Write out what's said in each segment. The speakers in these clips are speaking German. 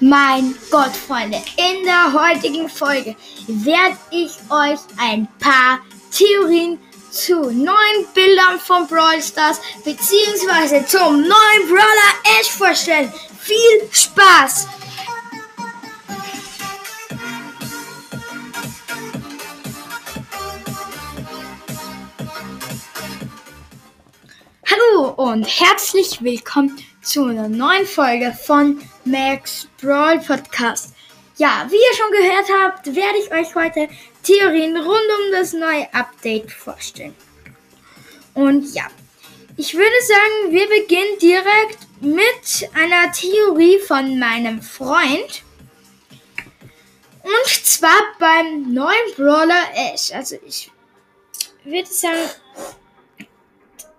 Mein Gott, Freunde, in der heutigen Folge werde ich euch ein paar Theorien zu neuen Bildern von Brawl Stars beziehungsweise zum neuen Brawler Ash vorstellen. Viel Spaß! Hallo und herzlich willkommen zu einer neuen Folge von Max Brawl Podcast. Ja, wie ihr schon gehört habt, werde ich euch heute Theorien rund um das neue Update vorstellen. Und ja, ich würde sagen, wir beginnen direkt mit einer Theorie von meinem Freund. Und zwar beim neuen Brawler Ash. Also ich würde sagen,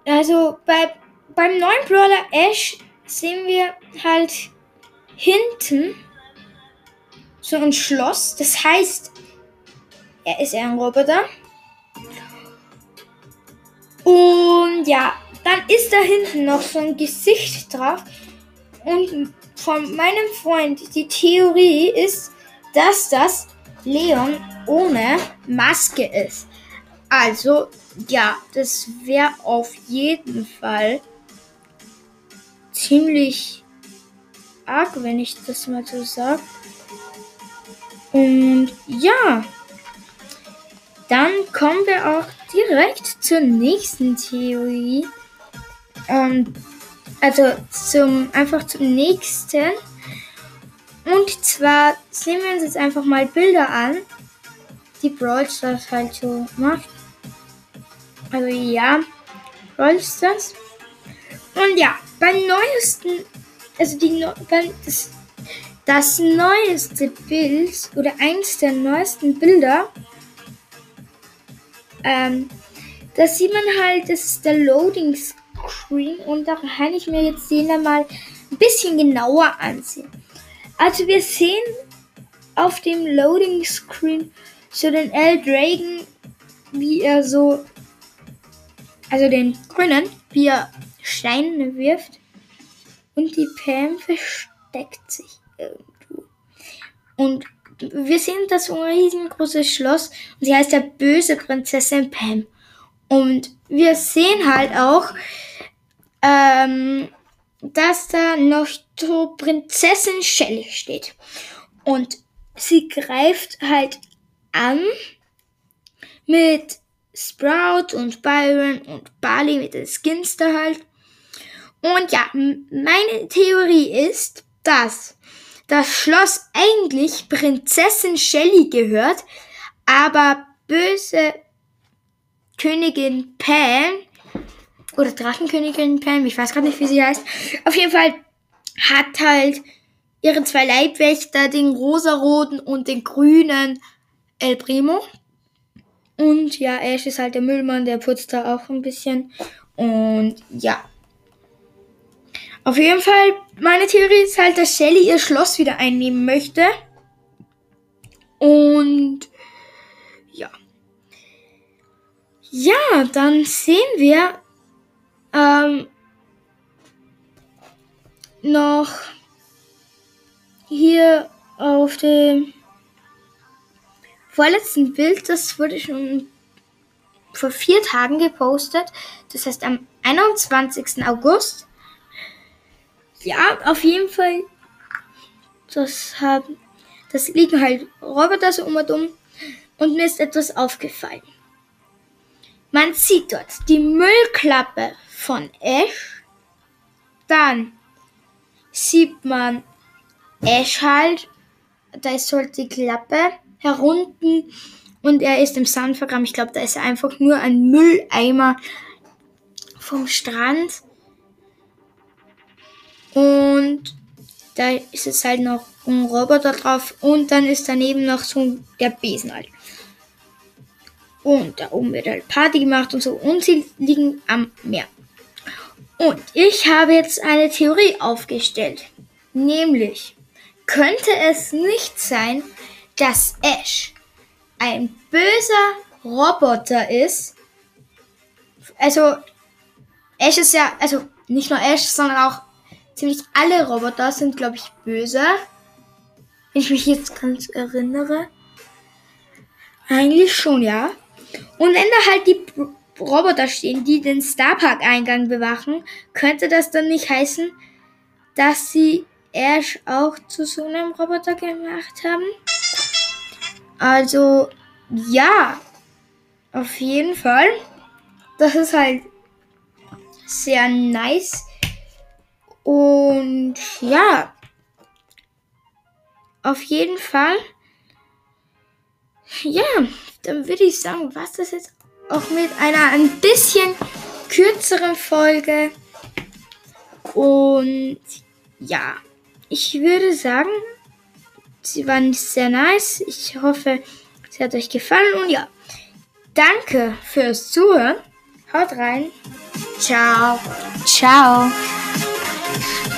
also bei, beim neuen Brawler Ash sehen wir halt hinten so ein Schloss. Das heißt, er ist ein Roboter. Und ja, dann ist da hinten noch so ein Gesicht drauf. Und von meinem Freund, die Theorie ist, dass das Leon ohne Maske ist. Also, ja, das wäre auf jeden Fall ziemlich arg, wenn ich das mal so sage. Und ja, dann kommen wir auch direkt zur nächsten Theorie. Ähm, also zum einfach zum nächsten. Und zwar sehen wir uns jetzt einfach mal Bilder an, die Brawl Stars halt so macht. Also ja, Brawl Stars. Und ja, beim neuesten also die das, das neueste Bild oder eins der neuesten Bilder, ähm, da sieht man halt, das ist der Loading Screen und da kann ich mir jetzt den mal ein bisschen genauer ansehen. Also wir sehen auf dem Loading Screen so den L Dragon, wie er so, also den grünen, wie er Steine wirft. Und die Pam versteckt sich irgendwo. Und wir sehen das ein riesengroßes Schloss und sie heißt ja böse Prinzessin Pam. Und wir sehen halt auch, ähm, dass da noch so Prinzessin Shelly steht. Und sie greift halt an mit Sprout und Byron und Barley mit den Skins da halt. Und ja, meine Theorie ist, dass das Schloss eigentlich Prinzessin Shelly gehört, aber böse Königin Pam oder Drachenkönigin Pam, ich weiß gerade nicht, wie sie heißt. Auf jeden Fall hat halt ihre zwei Leibwächter, den rosaroten und den grünen El Primo. Und ja, Ash ist halt der Müllmann, der putzt da auch ein bisschen. Und ja, auf jeden Fall, meine Theorie ist halt, dass Shelly ihr Schloss wieder einnehmen möchte. Und ja. Ja, dann sehen wir ähm, noch hier auf dem vorletzten Bild, das wurde schon vor vier Tagen gepostet. Das heißt am 21. August ja, auf jeden Fall. Das haben, das liegen halt Roboter so um und um. Und mir ist etwas aufgefallen. Man sieht dort die Müllklappe von Ash. Dann sieht man Ash halt. Da ist halt die Klappe herunten und er ist im Sand vergraben. Ich glaube, da ist einfach nur ein Mülleimer vom Strand. Und da ist es halt noch ein Roboter drauf und dann ist daneben noch so der Besen halt. Und da oben wird halt Party gemacht und so und sie liegen am Meer. Und ich habe jetzt eine Theorie aufgestellt. Nämlich, könnte es nicht sein, dass Ash ein böser Roboter ist? Also, Ash ist ja, also nicht nur Ash, sondern auch ziemlich alle Roboter sind, glaube ich, böse. Wenn ich mich jetzt ganz erinnere. Eigentlich schon, ja. Und wenn da halt die Roboter stehen, die den Starpark-Eingang bewachen, könnte das dann nicht heißen, dass sie Ash auch zu so einem Roboter gemacht haben? Also, ja, auf jeden Fall. Das ist halt sehr nice. Und ja, auf jeden Fall. Ja, dann würde ich sagen, was das jetzt auch mit einer ein bisschen kürzeren Folge. Und ja, ich würde sagen, sie waren sehr nice. Ich hoffe, sie hat euch gefallen. Und ja, danke fürs Zuhören. Haut rein. Ciao. Ciao. Thank you.